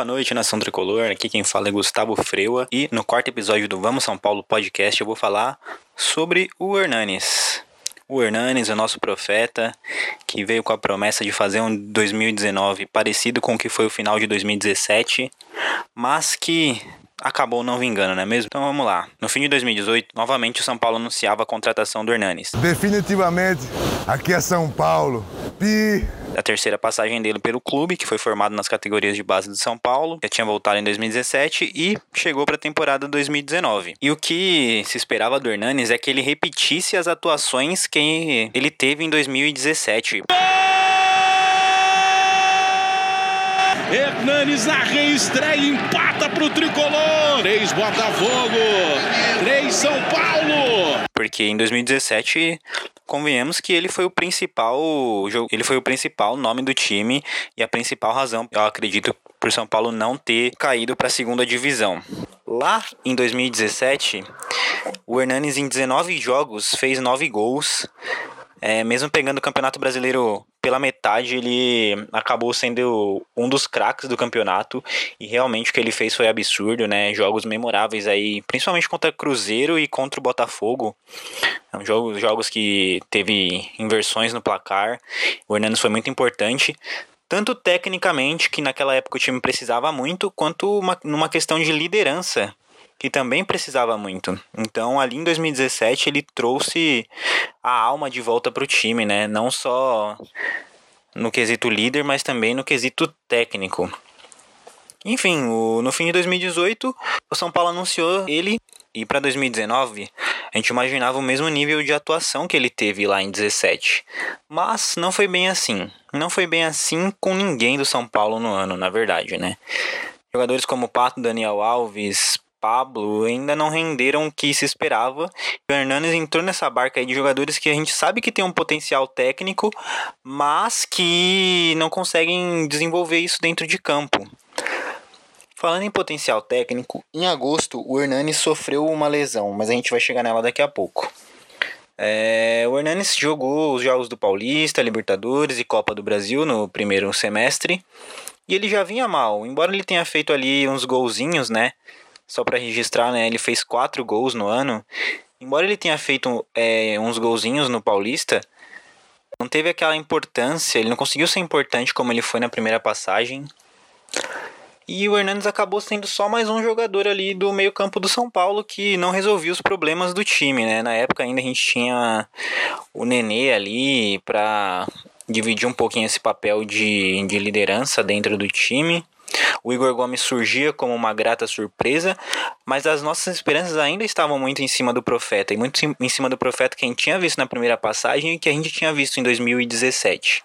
Boa noite, nação tricolor. Aqui quem fala é Gustavo Freua. E no quarto episódio do Vamos São Paulo podcast eu vou falar sobre o Hernanes. O Hernanes, o nosso profeta, que veio com a promessa de fazer um 2019 parecido com o que foi o final de 2017, mas que acabou não vingando, não é mesmo? Então vamos lá. No fim de 2018, novamente o São Paulo anunciava a contratação do Hernanes. Definitivamente, aqui é São Paulo. Pi. A terceira passagem dele pelo clube, que foi formado nas categorias de base do São Paulo, já tinha voltado em 2017 e chegou para a temporada 2019. E o que se esperava do Hernanes é que ele repetisse as atuações que ele teve em 2017. Hernanes na reestreia empata pro tricolor. Três Botafogo, três São Paulo. Porque em 2017 convenhamos que ele foi o principal ele foi o principal nome do time e a principal razão, eu acredito, por São Paulo não ter caído para a segunda divisão. Lá em 2017, o Hernanes em 19 jogos fez 9 gols. É, mesmo pegando o Campeonato Brasileiro pela metade, ele acabou sendo um dos craques do campeonato e realmente o que ele fez foi absurdo, né? Jogos memoráveis aí, principalmente contra Cruzeiro e contra o Botafogo. São jogos, jogos que teve inversões no placar. O Hernandes foi muito importante, tanto tecnicamente, que naquela época o time precisava muito, quanto uma, numa questão de liderança que também precisava muito. Então, ali em 2017, ele trouxe a alma de volta para o time, né? Não só no quesito líder, mas também no quesito técnico. Enfim, o, no fim de 2018, o São Paulo anunciou ele e para 2019 a gente imaginava o mesmo nível de atuação que ele teve lá em 17. Mas não foi bem assim. Não foi bem assim com ninguém do São Paulo no ano, na verdade, né? Jogadores como Pato, Daniel Alves, Pablo ainda não renderam o que se esperava. O Hernanes entrou nessa barca de jogadores que a gente sabe que tem um potencial técnico, mas que não conseguem desenvolver isso dentro de campo. Falando em potencial técnico, em agosto o Hernanes sofreu uma lesão, mas a gente vai chegar nela daqui a pouco. É, o Hernanes jogou os jogos do Paulista, Libertadores e Copa do Brasil no primeiro semestre. E ele já vinha mal, embora ele tenha feito ali uns golzinhos, né? Só para registrar, né? Ele fez quatro gols no ano. Embora ele tenha feito é, uns golzinhos no Paulista, não teve aquela importância, ele não conseguiu ser importante como ele foi na primeira passagem. E o Hernandes acabou sendo só mais um jogador ali do meio-campo do São Paulo que não resolvia os problemas do time, né? Na época ainda a gente tinha o Nenê ali para dividir um pouquinho esse papel de, de liderança dentro do time. O Igor Gomes surgia como uma grata surpresa, mas as nossas esperanças ainda estavam muito em cima do profeta, e muito em cima do profeta que a gente tinha visto na primeira passagem e que a gente tinha visto em 2017.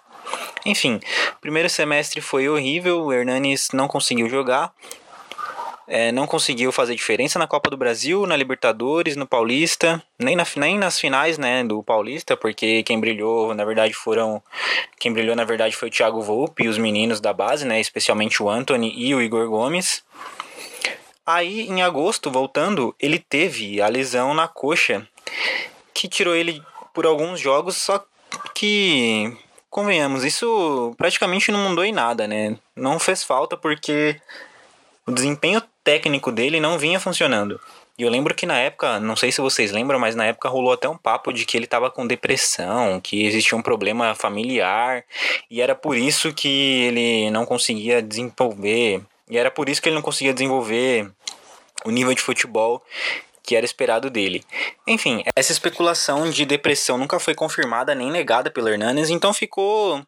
Enfim, primeiro semestre foi horrível, o Hernanes não conseguiu jogar, é, não conseguiu fazer diferença na Copa do Brasil, na Libertadores, no Paulista, nem, na, nem nas finais né, do Paulista, porque quem brilhou, na verdade, foram. Quem brilhou, na verdade, foi o Thiago Volpe e os meninos da base, né, especialmente o Anthony e o Igor Gomes. Aí, em agosto, voltando, ele teve a lesão na coxa, que tirou ele por alguns jogos, só que convenhamos, isso praticamente não mudou em nada, né? Não fez falta porque o desempenho técnico dele não vinha funcionando. E eu lembro que na época, não sei se vocês lembram, mas na época rolou até um papo de que ele estava com depressão, que existia um problema familiar, e era por isso que ele não conseguia desenvolver, e era por isso que ele não conseguia desenvolver o nível de futebol que era esperado dele. Enfim, essa especulação de depressão nunca foi confirmada nem negada pelo Hernanes, então ficou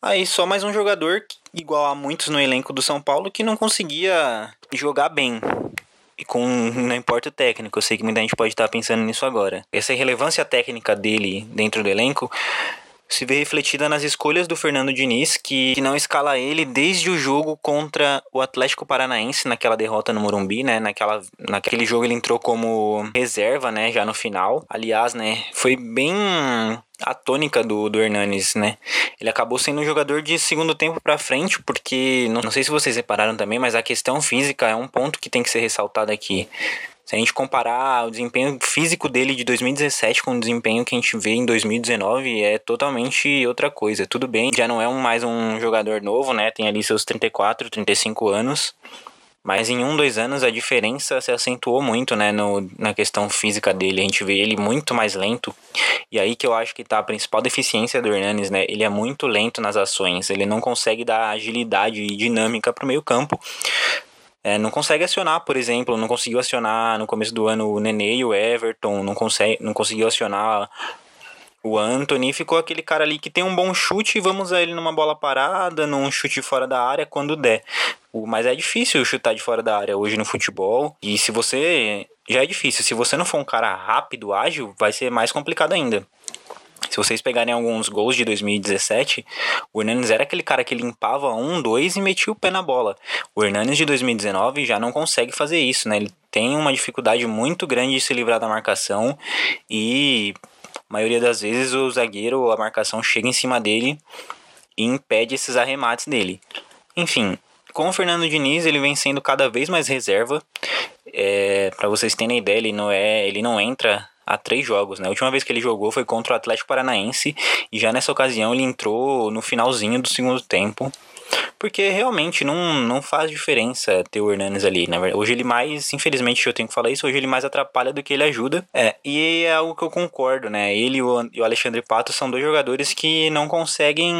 aí só mais um jogador igual a muitos no elenco do São Paulo que não conseguia jogar bem. E com não importa o técnico, eu sei que muita gente pode estar pensando nisso agora. Essa irrelevância técnica dele dentro do elenco se vê refletida nas escolhas do Fernando Diniz, que, que não escala ele desde o jogo contra o Atlético Paranaense, naquela derrota no Morumbi, né? Naquela, naquele jogo ele entrou como reserva, né? Já no final. Aliás, né? Foi bem a tônica do, do Hernanes, né? Ele acabou sendo um jogador de segundo tempo para frente, porque não, não sei se vocês repararam também, mas a questão física é um ponto que tem que ser ressaltado aqui. Se a gente comparar o desempenho físico dele de 2017 com o desempenho que a gente vê em 2019, é totalmente outra coisa. Tudo bem, já não é mais um jogador novo, né? Tem ali seus 34, 35 anos. Mas em um, dois anos a diferença se acentuou muito, né, no, na questão física dele. A gente vê ele muito mais lento. E aí que eu acho que tá a principal deficiência do Hernanes, né? Ele é muito lento nas ações. Ele não consegue dar agilidade e dinâmica pro meio campo. É, não consegue acionar, por exemplo, não conseguiu acionar no começo do ano o Nenê e o Everton, não, consegue, não conseguiu acionar o Anthony. Ficou aquele cara ali que tem um bom chute e vamos a ele numa bola parada, num chute fora da área quando der. Mas é difícil chutar de fora da área hoje no futebol. E se você. Já é difícil. Se você não for um cara rápido, ágil, vai ser mais complicado ainda. Se vocês pegarem alguns gols de 2017, o Hernanes era aquele cara que limpava um, dois e metia o pé na bola. O Hernanes de 2019 já não consegue fazer isso, né? Ele tem uma dificuldade muito grande de se livrar da marcação e maioria das vezes o zagueiro ou a marcação chega em cima dele e impede esses arremates dele. Enfim, com o Fernando Diniz ele vem sendo cada vez mais reserva. É, para vocês terem ideia, ele não é, ele não entra há três jogos, né? A última vez que ele jogou foi contra o Atlético Paranaense e já nessa ocasião ele entrou no finalzinho do segundo tempo. Porque realmente não, não faz diferença ter o Hernanes ali? Hoje ele mais, infelizmente eu tenho que falar isso, hoje ele mais atrapalha do que ele ajuda. É, e é algo que eu concordo, né? Ele e o Alexandre Pato são dois jogadores que não conseguem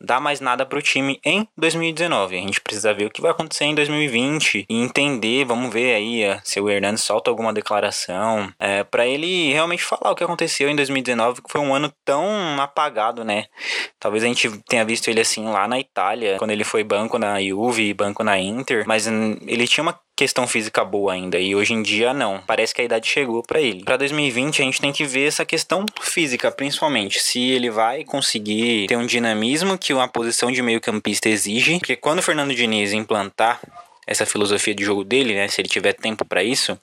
dar mais nada para o time em 2019. A gente precisa ver o que vai acontecer em 2020 e entender, vamos ver aí eh, se o Hernandes solta alguma declaração é, para ele realmente falar o que aconteceu em 2019, que foi um ano tão apagado, né? Talvez a gente tenha visto ele assim lá na Itália, quando ele foi banco na Juve banco na Inter, mas ele tinha uma questão física boa ainda e hoje em dia não. Parece que a idade chegou para ele. Para 2020 a gente tem que ver essa questão física, principalmente, se ele vai conseguir ter um dinamismo que uma posição de meio-campista exige, porque quando o Fernando Diniz implantar essa filosofia de jogo dele, né, se ele tiver tempo para isso,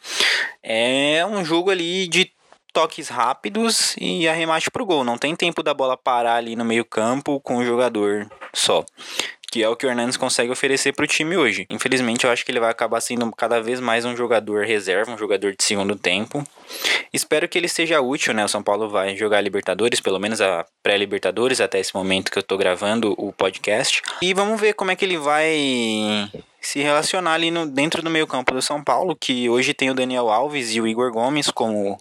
é um jogo ali de toques rápidos e arremate pro gol. Não tem tempo da bola parar ali no meio-campo com o jogador só que é o que o Hernandes consegue oferecer para o time hoje. Infelizmente, eu acho que ele vai acabar sendo cada vez mais um jogador reserva, um jogador de segundo tempo. Espero que ele seja útil, né? O São Paulo vai jogar Libertadores, pelo menos a pré-Libertadores, até esse momento que eu estou gravando o podcast. E vamos ver como é que ele vai se relacionar ali no, dentro do meio campo do São Paulo, que hoje tem o Daniel Alves e o Igor Gomes como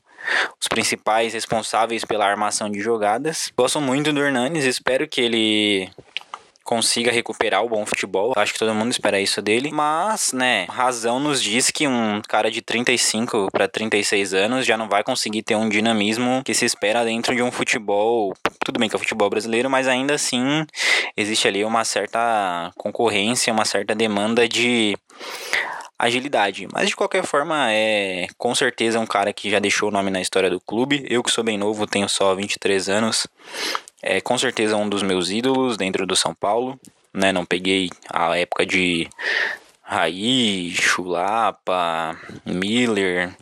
os principais responsáveis pela armação de jogadas. Gosto muito do Hernanes, espero que ele consiga recuperar o bom futebol. Acho que todo mundo espera isso dele. Mas, né, razão nos diz que um cara de 35 para 36 anos já não vai conseguir ter um dinamismo que se espera dentro de um futebol. Tudo bem que é o futebol brasileiro, mas ainda assim existe ali uma certa concorrência, uma certa demanda de agilidade. Mas de qualquer forma, é com certeza um cara que já deixou o nome na história do clube. Eu que sou bem novo, tenho só 23 anos. É com certeza um dos meus ídolos dentro do São Paulo. Né? Não peguei a época de Raí, Chulapa, Miller,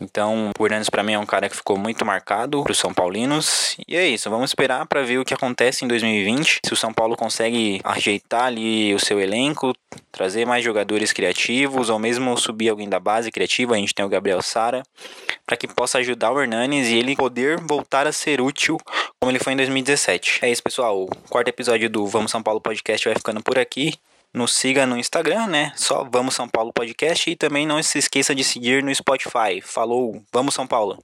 então, o Hernandes para mim é um cara que ficou muito marcado para os São Paulinos. E é isso, vamos esperar para ver o que acontece em 2020. Se o São Paulo consegue ajeitar ali o seu elenco, trazer mais jogadores criativos ou mesmo subir alguém da base criativa, a gente tem o Gabriel Sara, para que possa ajudar o Hernanes e ele poder voltar a ser útil como ele foi em 2017. É isso, pessoal. O quarto episódio do Vamos São Paulo Podcast vai ficando por aqui. Nos siga no Instagram, né? Só Vamos São Paulo Podcast e também não se esqueça de seguir no Spotify. Falou, Vamos São Paulo.